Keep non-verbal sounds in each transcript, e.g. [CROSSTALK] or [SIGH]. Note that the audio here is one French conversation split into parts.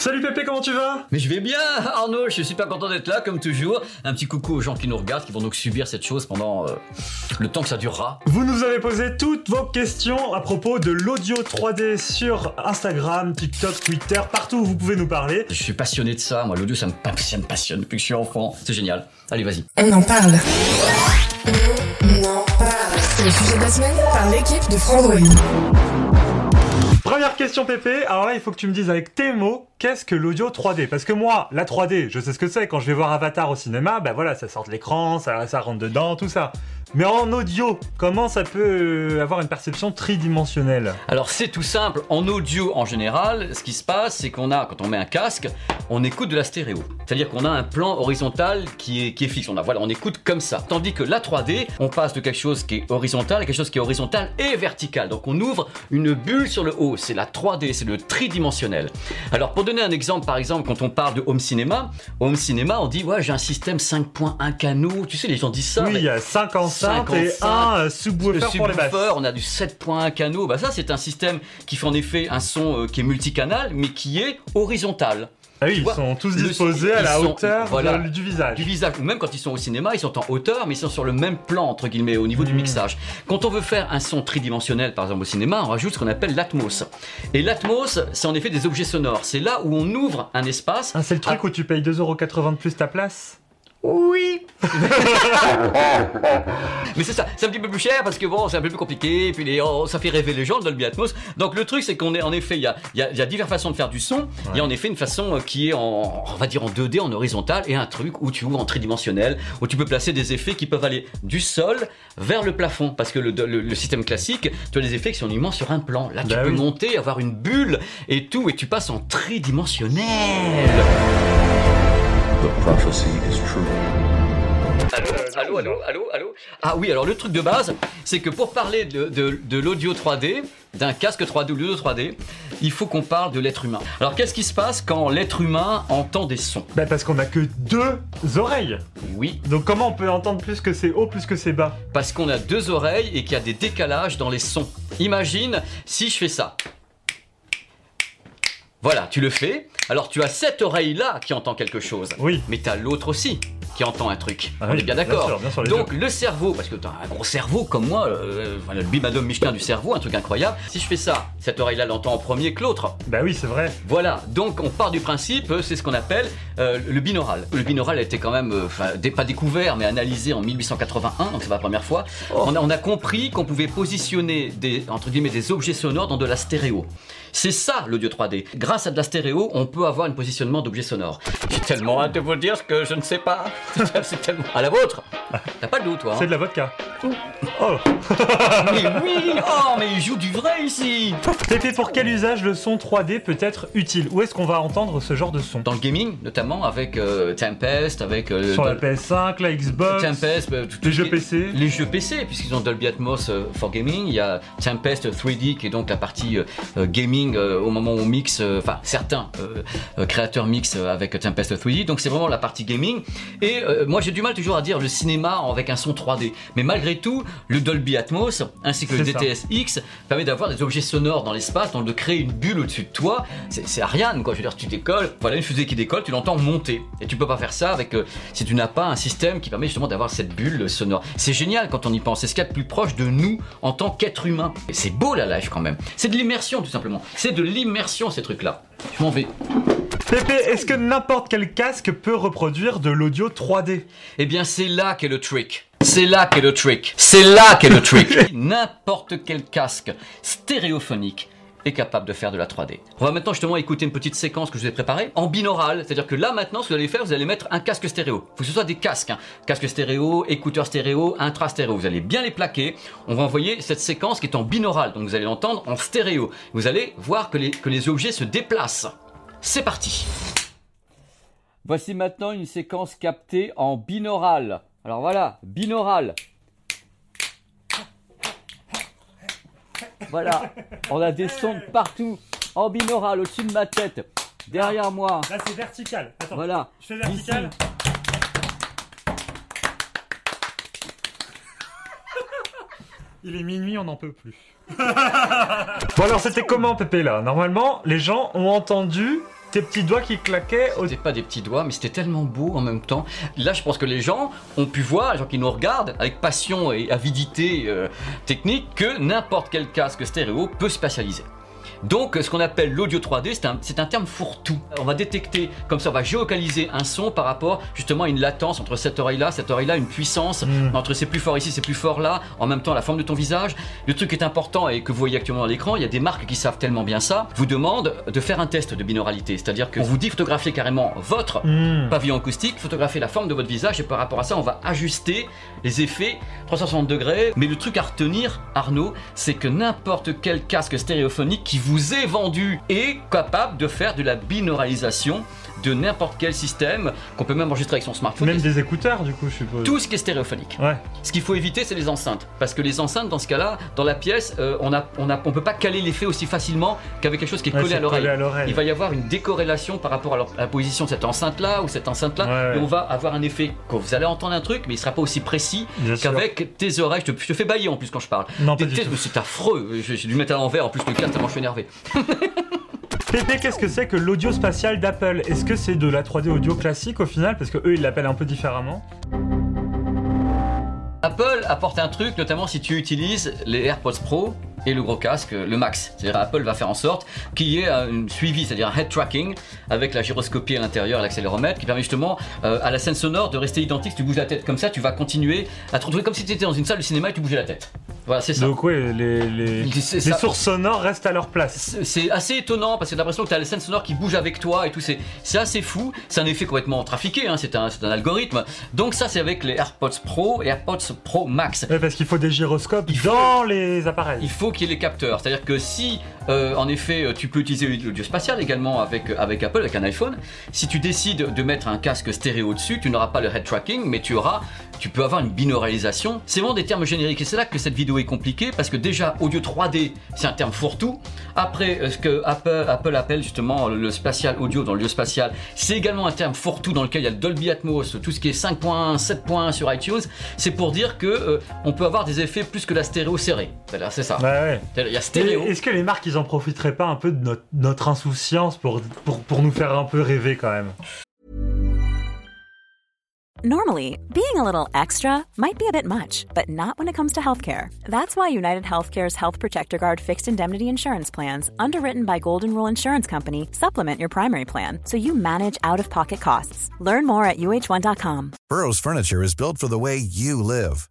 Salut Pépé, comment tu vas? Mais je vais bien, Arnaud, je suis super content d'être là, comme toujours. Un petit coucou aux gens qui nous regardent, qui vont donc subir cette chose pendant euh, le temps que ça durera. Vous nous avez posé toutes vos questions à propos de l'audio 3D sur Instagram, TikTok, Twitter, partout où vous pouvez nous parler. Je suis passionné de ça, moi l'audio ça me passionne, passionne depuis que je suis enfant. C'est génial. Allez, vas-y. On en parle. On en parle. C'est le sujet de la semaine par l'équipe de Frandroid. Question Pépé, alors là il faut que tu me dises avec tes mots, qu'est-ce que l'audio 3D Parce que moi, la 3D, je sais ce que c'est, quand je vais voir Avatar au cinéma, ben voilà, ça sort de l'écran, ça rentre dedans, tout ça. Mais en audio, comment ça peut euh, avoir une perception tridimensionnelle? Alors c'est tout simple, en audio en général, ce qui se passe, c'est qu'on a, quand on met un casque, on écoute de la stéréo. C'est-à-dire qu'on a un plan horizontal qui est, qui est fixe, on, a, voilà, on écoute comme ça. Tandis que la 3D, on passe de quelque chose qui est horizontal à quelque chose qui est horizontal et vertical. Donc on ouvre une bulle sur le haut, c'est la 3D, c'est le tridimensionnel. Alors pour donner un exemple, par exemple, quand on parle de home cinéma, home cinéma, on dit, ouais, j'ai un système 5.1 canaux, tu sais, les gens disent ça. Oui, il y a 5 ans 51 euh, subwoofer pour les. On a du 7.1 canaux. Bah ça, c'est un système qui fait en effet un son euh, qui est multicanal, mais qui est horizontal. Ah oui, ils sont tous disposés à la hauteur du visage. Du visage. Ou même quand ils sont au cinéma, ils sont en hauteur, mais ils sont sur le même plan, entre guillemets, au niveau du hmm. mixage. Quand on veut faire un son tridimensionnel, par exemple au cinéma, on rajoute ce qu'on appelle l'atmos. Et l'atmos, c'est en effet des objets sonores. C'est là où on ouvre un espace. Ah, c'est le truc ah. où tu payes 2,80€ de plus ta place? Oui [LAUGHS] Mais c'est ça, c'est un petit peu plus cher parce que bon, c'est un peu plus compliqué, et puis les- oh, ça fait rêver les gens, le Dolby Atmos. Donc le truc, c'est qu'on est en effet, il y a, y, a, il y a diverses façons de faire du son. Il y a en effet une façon euh, qui est en, on va dire en 2D, en horizontal, et un truc où tu ouvres en tridimensionnel, où tu peux placer des effets qui peuvent aller du sol vers le plafond. Parce que le, le- le système classique, tu as des effets qui sont uniquement sur un plan. Là, tu Bah peux oui. monter, avoir une bulle et tout, et tu passes en tridimensionnel. The prophecy is true. Allô, allô, allô, allô, allô Ah oui, alors le truc de base, c'est que pour parler de, de- de l'audio 3D, d'un casque 3D ou de l'audio 3D, il faut qu'on parle de l'être humain. Alors qu'est-ce qui se passe quand l'être humain entend des sons? Bah parce qu'on a que deux oreilles. Oui, Donc comment on peut entendre plus que c'est haut, plus que c'est bas? Parce qu'on a deux oreilles et qu'il y a des décalages dans les sons. Imagine si je fais ça. Voilà, tu le fais. Alors tu as cette oreille-là qui entend quelque chose. Oui. Mais tu as l'autre aussi qui entend un truc. Ah On oui, est bien d'accord. Donc le cerveau, parce que tu as un gros cerveau comme moi, euh, le bimadome Michelin du cerveau, un truc incroyable. Si je fais ça, cette oreille-là l'entend en premier que l'autre. Bah oui, c'est vrai. Voilà, donc on part du principe, euh, c'est ce qu'on appelle euh, le binaural. Le binaural a été quand même, euh, pas découvert, mais analysé en 1881, donc c'est pas la première fois. On, a, on a compris qu'on pouvait positionner des, entre guillemets, des objets sonores dans de la stéréo. C'est ça l'audio 3D. Grâce à de la stéréo, on peut avoir un positionnement d'objets sonores. J'ai tellement hâte de vous dire ce que je ne sais pas. [LAUGHS] c'est tellement... À la vôtre T'as pas de doute, toi hein C'est de la vodka. Oh Mais oui Oh, mais il joue du vrai ici Pépé, pour quel usage le son 3D peut être utile? Où est-ce qu'on va entendre ce genre de son? Dans le gaming, notamment, avec euh, Tempest, avec... euh, Sur la Dol- PS5, la Xbox Tempest, euh, tout- les jeux PC Les jeux PC, puisqu'ils ont Dolby Atmos euh, for Gaming. Il y a Tempest 3D, qui est donc la partie gaming au moment où on mixe, enfin certains créateurs mixent avec Tempest 3D. Donc c'est vraiment la partie gaming. Et moi j'ai du mal toujours à dire le cinéma avec un son 3D. Mais malgré tout, le Dolby Atmos, ainsi que le. DTS-X, permet d'avoir des objets sonores dans l'espace, donc de créer une bulle au-dessus de toi. C'est c'est Ariane, quoi. Je veux dire, tu décolles, voilà une fusée qui décolle, tu l'entends monter. Et tu peux pas faire ça avec, euh, si tu n'as pas un système qui permet justement d'avoir cette bulle sonore. C'est génial quand on y pense. C'est ce qu'il y a de plus proche de nous en tant qu'être humain. Et c'est beau la live quand même. C'est de l'immersion tout simplement. C'est de l'immersion ces trucs-là. Je m'en vais. Pépé, est-ce que n'importe quel casque peut reproduire de l'audio 3D Eh bien, c'est là qu'est le trick. C'est là qu'est le trick. C'est là qu'est le trick. [LAUGHS] N'importe quel casque stéréophonique est capable de faire de la 3D. On va maintenant justement écouter une petite séquence que je vous ai préparée en binaural, c'est-à-dire que là maintenant ce que vous allez faire, vous allez mettre un casque stéréo. Il faut que ce soit des casques, hein. casque stéréo, écouteurs stéréo, intra stéréo. Vous allez bien les plaquer. On va envoyer cette séquence qui est en binaural, donc vous allez l'entendre en stéréo. Vous allez voir que les, que les objets se déplacent. C'est parti. Voici maintenant une séquence captée en binaural. Alors voilà, binaural. Voilà, on a des sons de partout, en binaural, au-dessus de ma tête, derrière moi. Là, c'est vertical. Attends. Voilà. Je fais vertical. Ici. [LAUGHS] Il est minuit, on n'en peut plus. bon alors c'était comment Pépé là? Normalement, les gens ont entendu tes petits doigts qui claquaient. C'était pas des petits doigts, mais c'était tellement beau en même temps. Là, je pense que les gens ont pu voir, les gens qui nous regardent, avec passion et avidité euh, technique, que n'importe quel casque stéréo peut spatialiser. Donc, ce qu'on appelle l'audio 3D, c'est un, un terme fourre-tout. On va détecter, comme ça, on va géocaliser un son par rapport justement à une latence entre cette oreille-là, cette oreille-là, une puissance Mm. entre c'est plus fort ici, c'est plus fort là, en même temps la forme de ton visage. Le truc qui est important et que vous voyez actuellement dans l'écran, il y a des marques qui savent tellement bien ça, vous demandent de faire un test de binauralité. C'est-à-dire qu'on vous dit photographier carrément votre Hmm. pavillon acoustique, photographier la forme de votre visage et par rapport à ça, on va ajuster les effets 360 degrés. Mais le truc à retenir, Arnaud, c'est que n'importe quel casque stéréophonique qui vous est vendu est capable de faire de la binauralisation de n'importe quel système qu'on peut même enregistrer avec son smartphone. Même des écouteurs du coup, je suppose. Tout ce qui est stéréophonique. Ouais. Ce qu'il faut éviter, c'est les enceintes. Parce que les enceintes, dans ce cas-là, dans la pièce, euh, on a, on a, on peut pas caler l'effet aussi facilement qu'avec quelque chose qui est Ouais, collé à l'oreille. collé à l'oreille. Il va y avoir une décorrélation par rapport à, leur- à la position de cette enceinte-là ou cette enceinte-là. Ouais. Et on va avoir un effet que vous allez entendre un truc, mais il sera pas aussi précis qu'avec tes oreilles. Je te, je te fais bailler en plus quand je parle. Non, pas C'est affreux. Je- J'ai dû mettre à l'envers en plus le casque tellement je suis énervé. [LAUGHS] Pépé, qu'est-ce que c'est que l'audio spatial d'Apple? Est-ce que c'est de la 3D audio classique au final? Parce que eux ils l'appellent un peu différemment. Apple apporte un truc, notamment si tu utilises les AirPods Pro et le gros casque, le Max. C'est-à-dire Apple va faire en sorte qu'il y ait un suivi, c'est-à-dire un head tracking avec la gyroscopie à l'intérieur, l'accéléromètre, qui permet justement euh, à la scène sonore de rester identique. Si tu bouges la tête comme ça, tu vas continuer à te retrouver comme si tu étais dans une salle de cinéma et tu bougeais la tête. Voilà, c'est ça. Donc ouais, les, les, les ça. sources sonores restent à leur place. C'est- assez étonnant parce que t'as l'impression que t'as les scènes sonores qui bougent avec toi et tout. C'est c'est assez fou. C'est un effet complètement trafiqué. Hein. C'est un, c'est un algorithme. Donc ça, c'est avec les AirPods Pro et AirPods Pro Max. Ouais, parce qu'il faut des gyroscopes Il faut- dans les appareils. Il faut qu'il y ait les capteurs. C'est-à-dire que si, euh, en effet, euh, tu peux utiliser l'audio spatial également avec, euh, avec Apple, avec un iPhone, si tu décides de mettre un casque stéréo dessus, tu n'auras pas le head tracking, mais tu auras, tu peux avoir une binauralisation. C'est vraiment des termes génériques et c'est là que cette vidéo est compliquée parce que déjà, audio 3D, c'est un terme fourre-tout. Après, ce que Apple, Apple appelle justement le spatial audio dans le lieu spatial, c'est également un terme fourre-tout dans lequel il y a le Dolby Atmos, tout ce qui est 5.1, 7.1 sur iTunes. C'est pour dire que euh, on peut avoir des effets plus que la stéréo serrée. C'est ça. Ouais, ouais. Il y a stéréo. Est-ce que les marques ils en profiteraient pas un peu de notre, notre insouciance pour, pour, pour nous faire un peu rêver quand même Normally, being a little extra might be a bit much, but not when it comes to healthcare. That's why United Healthcare's Health Protector Guard fixed indemnity insurance plans, underwritten by Golden Rule Insurance Company, supplement your primary plan so you manage out of pocket costs. Learn more at uh1.com. Burrow's furniture is built for the way you live.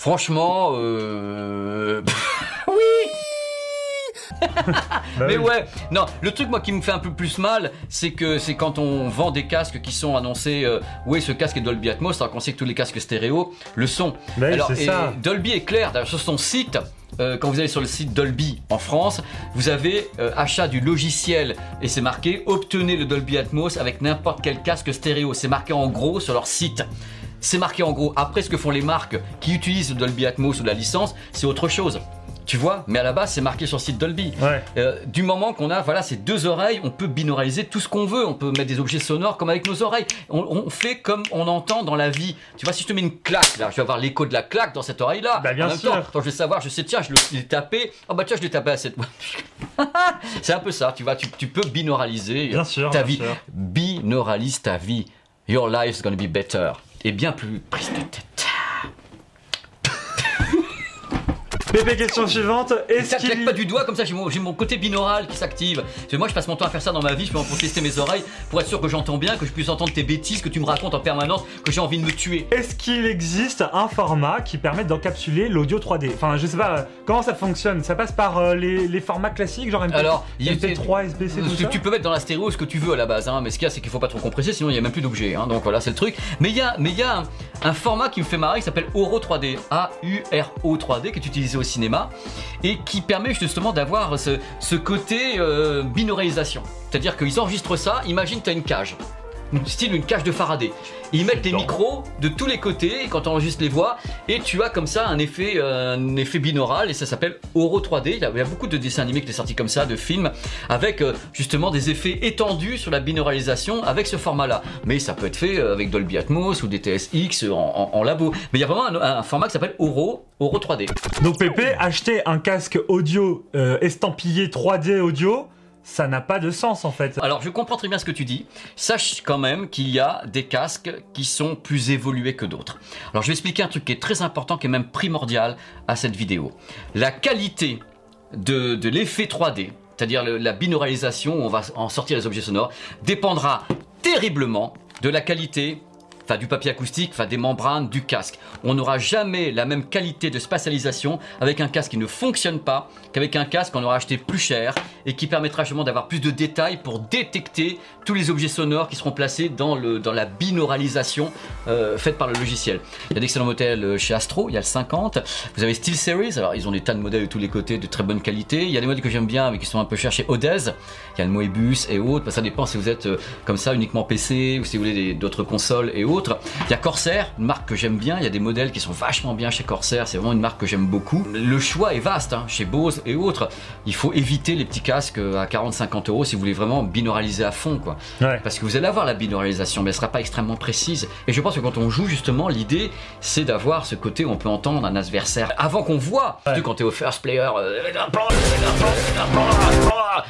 Franchement, euh... [LAUGHS] Bah Mais oui. ouais, non, le truc moi qui me fait un peu plus mal, c'est que c'est quand on vend des casques qui sont annoncés, euh, oui ce casque est Dolby Atmos, alors qu'on sait que tous les casques stéréo le sont. Bah oui, alors c'est et ça. Dolby est clair, d'ailleurs sur son site, euh, quand vous allez sur le site Dolby en France, vous avez euh, achat du logiciel et c'est marqué obtenez le Dolby Atmos avec n'importe quel casque stéréo. C'est marqué en gros sur leur site. C'est marqué en gros. Après, ce que font les marques qui utilisent le Dolby Atmos ou la licence, c'est autre chose. Tu vois, mais à la base c'est marqué sur le site Dolby. Ouais. Euh, du moment qu'on a voilà ces deux oreilles, on peut binauraliser tout ce qu'on veut. On peut mettre des objets sonores comme avec nos oreilles. On, on fait comme on entend dans la vie. Tu vois, si je te mets une claque là, je vais avoir l'écho de la claque dans cette oreille là. Bah, bien en même sûr. temps, quand je vais savoir, je sais tiens, je l'ai tapé. Oh bah tiens, je l'ai tapé à cette. [LAUGHS] c'est un peu ça. Tu vois, tu, tu peux binauraliser Bien sûr, ta bien vie. sûr. Binauralise ta vie. Your life is gonna be better. Et bien plus prise de tête. Pépé, question suivante. Est-ce claque qu'il pas du doigt comme ça, j'ai mon, côté binaural qui s'active. Parce que moi je passe mon temps à faire ça dans ma vie, je peux en tester mes oreilles pour être sûr que j'entends bien, que je puisse entendre tes bêtises que tu me racontes en permanence, que j'ai envie de me tuer. Est-ce qu'il existe un format qui permet d'encapsuler l'audio 3D Enfin, je sais pas, euh, comment ça fonctionne? Ça passe par euh, les, les formats classiques, genre MP, Alors, il y a- MP3, SBC, tout tu, ça? tu peux mettre dans la stéréo ce que tu veux à la base, hein, mais ce qu'il y a c'est qu'il faut pas trop compresser, sinon il y a même plus d'objets. hein, donc voilà, c'est le truc. Mais il y a, mais y a un, un format qui me fait marrer qui s'appelle Euro 3D, A-U-R-O 3D, qui est utilisé cinéma et qui permet justement d'avoir ce, côté euh. C'est-à-dire qu'ils enregistrent ça, imagine tu as une cage. Style une cage de Faraday. Ils mettent les Non. micros de tous les côtés quand on enregistre les voix et tu as comme ça un effet, euh, un effet binaural et ça s'appelle Euro 3D. Il y, a, il y a beaucoup de dessins animés qui sont sortis comme ça, de films, avec euh, justement des effets étendus sur la binauralisation avec ce format-là. Mais ça peut être fait euh, avec Dolby Atmos ou des TSX en, en- en labo. Mais il y a vraiment un, un format qui s'appelle Euro, Euro 3D. Donc Pépé, acheter un casque audio euh, estampillé 3D audio, ça n'a pas de sens en fait. Alors je comprends très bien ce que tu dis. Sache quand même qu'il y a des casques qui sont plus évolués que d'autres. Alors je vais expliquer un truc qui est très important, qui est même primordial à cette vidéo. La qualité de, l'effet 3D, c'est-à-dire la binauralisation où on va en sortir les objets sonores, dépendra terriblement de la qualité du papier acoustique, des membranes du casque. On n'aura jamais la même qualité de spatialisation avec un casque qui ne fonctionne pas qu'avec un casque qu'on aura acheté plus cher et qui permettra justement d'avoir plus de détails pour détecter tous les objets sonores qui seront placés dans, le, dans la binauralisation euh, faite par le logiciel. Il y a d'excellents modèles euh, chez Astro, il y a le 50. Vous avez SteelSeries, alors ils ont des tas de modèles de tous les côtés de très bonne qualité. Il y a des modèles que j'aime bien mais qui sont un peu chers chez Odez. Il y a le Moebius et autres. Ça dépend si vous êtes euh, comme ça uniquement PC ou si vous voulez d'autres consoles et autres. Il y a Corsair, une marque que j'aime bien. Il y a des modèles qui sont vachement bien chez Corsair. C'est vraiment une marque que j'aime beaucoup. Le choix est vaste hein, chez Bose et autres. Il faut éviter les petits casques à 40-50 euros si vous voulez vraiment binauraliser à fond, quoi. Ouais. Parce que vous allez avoir la binauralisation, mais elle sera pas extrêmement précise. Et je pense que quand on joue, justement, l'idée, c'est d'avoir ce côté où on peut entendre un adversaire avant qu'on voit. Ouais. Tu quand t'es au first player, euh,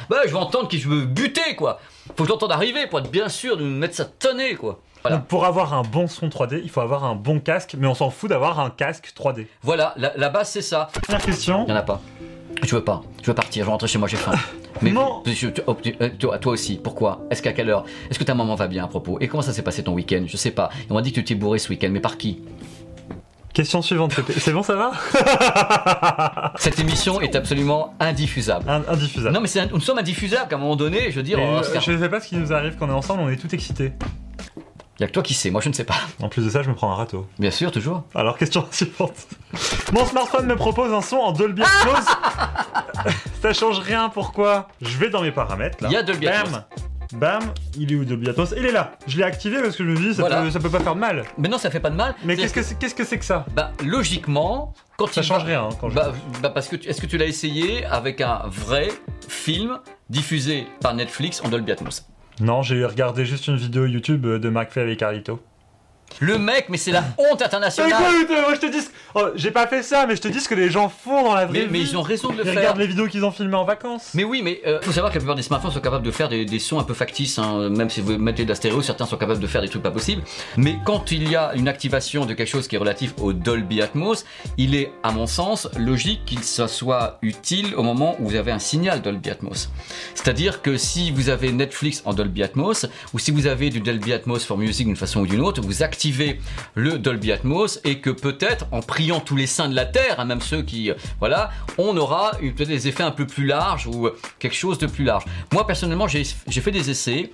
bah, je vais entendre qui je veux buter, quoi. Faut que je l'entende arriver pour être bien sûr de me mettre ça tonner, quoi. Voilà. Donc pour avoir un bon son 3D, il faut avoir un bon casque, mais on s'en fout d'avoir un casque 3D. Voilà, la, la base, c'est ça. Première question. Il y en a pas. Je veux pas. Je veux partir. Je veux rentrer chez moi. J'ai faim. [LAUGHS] Mais Non. je- tu- oh, tu- euh, toi, toi aussi. Pourquoi? Est-ce qu'à quelle heure? Est-ce que ta maman va bien à propos? Et comment ça s'est passé ton week-end? Je sais pas. On m'a dit que tu t'es bourré ce week-end. Mais par qui? Question suivante. C'est bon, ça va? [LAUGHS] Cette émission est absolument indiffusable. Un- Indiffusable. Non mais un- nous sommes indiffusables qu'à un moment donné, je veux dire, va euh, je sais pas ce qui nous arrive quand on est ensemble, on est tout y a que toi qui sais, moi je ne sais pas. En plus de ça, je me prends un râteau. Bien sûr, toujours. Alors, question suivante. Mon smartphone me propose un son en Dolby Atmos. [LAUGHS] ça change rien, pourquoi Je vais dans mes paramètres là. Il y a Dolby Atmos. Bam Bam Il est où Dolby Atmos? Il est là Je l'ai activé parce que je me dis, ça, Voilà. peut, ça peut pas faire de mal. Mais non, ça fait pas de mal. Mais qu'est-ce que c'est qu'est-ce que, c'est que ça? Bah logiquement, quand Ça il change va- rien, hein, quand je- Bah, bah, parce que tu- est-ce que tu l'as essayé avec un vrai film diffusé par Netflix en Dolby Atmos? Non, j'ai regardé juste une vidéo YouTube de McFly avec Carlito. Le mec, mais c'est la honte internationale. Écoute, moi je te dis. Oh, j'ai pas fait ça, mais je te dis ce que les gens font dans la vraie Mais, mais vie. ils ont raison de le Ils faire. regardent les vidéos qu'ils ont filmées en vacances. Mais oui, mais euh, faut savoir que la plupart des smartphones sont capables de faire des, des sons un peu factices. hein. Même si vous mettez de la stéréo, certains sont capables de faire des trucs pas possibles. Mais quand il y a une activation de quelque chose qui est relatif au Dolby Atmos, il est, à mon sens, logique qu'il soit utile au moment où vous avez un signal Dolby Atmos. C'est-à-dire que si vous avez Netflix en Dolby Atmos, ou si vous avez du Dolby Atmos for Music d'une façon ou d'une autre, vous activez le Dolby Atmos et que peut-être en priant tous les saints de la terre, hein, même ceux qui, euh, voilà, on aura eu peut-être des effets un peu plus larges ou euh, quelque chose de plus large. Moi personnellement, j'ai fait des essais,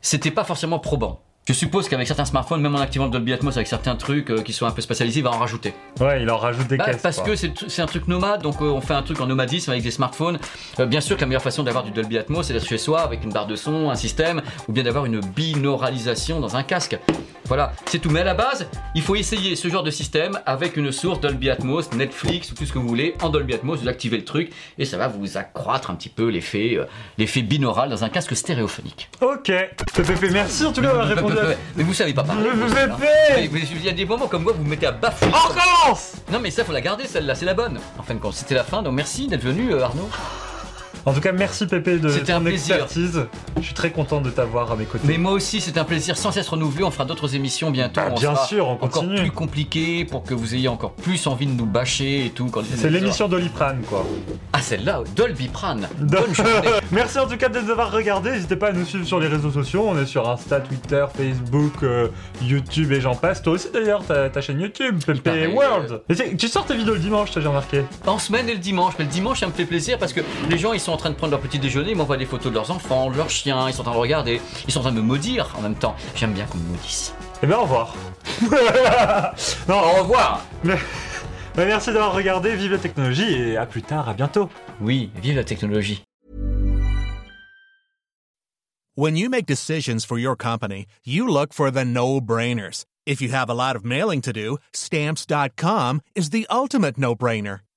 c'était pas forcément probant. Je suppose qu'avec certains smartphones, même en activant le Dolby Atmos avec certains trucs euh, qui sont un peu spatialisés, il va en rajouter. Ouais, il en rajoute des Bah, caisses. parce quoi. que c'est c'est un truc nomade, donc euh, on fait un truc en nomadisme avec des smartphones. Euh, bien sûr que la meilleure façon d'avoir du Dolby Atmos, c'est d'être chez soi avec une barre de son, un système, ou bien d'avoir une binauralisation dans un casque. Voilà, c'est tout. Mais à la base, il faut essayer ce genre de système avec une source Dolby Atmos, Netflix ou tout ce que vous voulez en Dolby Atmos. Vous activez le truc et ça va vous accroître un petit peu l'effet, euh, l'effet binaural dans un casque stéréophonique. Ok. Pépé, merci en tout cas d'avoir répondu à... Mais vous savez pas parler. Mais mais Il y a des moments comme moi, vous me mettez à bafouiller. On recommence Non mais ça faut la garder celle-là, c'est la bonne. En fin de compte, c'était la fin, donc merci d'être venu euh, Arnaud. En tout cas, merci Pépé de C'était un ton plaisir. expertise. Je suis très content de t'avoir à mes côtés. Mais moi aussi, c'est un plaisir sans cesse renouvelé. On fera d'autres émissions bientôt. Bah, on bien sera sûr, on encore continue. plus compliqué pour que vous ayez encore plus envie de nous bâcher et tout. C'est l'émission d'Oliprane, quoi. Ah celle-là, Dolby Prane. Bonne journée. [LAUGHS] Merci en tout cas de nous avoir regardés. N'hésitez pas à nous suivre sur les réseaux sociaux. On est sur Insta, Twitter, Facebook, euh, YouTube et j'en passe. Toi aussi d'ailleurs, ta, chaîne YouTube, Pépé Pareil, World. Et tu sors tes vidéos le dimanche, t'as déjà remarqué? En semaine et le dimanche. Mais le dimanche, ça me fait plaisir parce que les gens, ils sont en train de prendre leur petit déjeuner. Ils m'envoient des photos de leurs enfants, de leurs chiens. Ils sont en train de regarder. Ils sont en train de me maudire en même temps. J'aime bien qu'on me maudisse. Eh bien, au revoir. [LAUGHS] non, Au revoir. mais- [LAUGHS] mais merci d'avoir regardé. Vive la technologie et à plus tard, à bientôt. Oui, vive la technologie. When you make decisions for your company, you look for the no-brainers. If you have a lot of mailing to do, stamps.com is the ultimate no-brainer.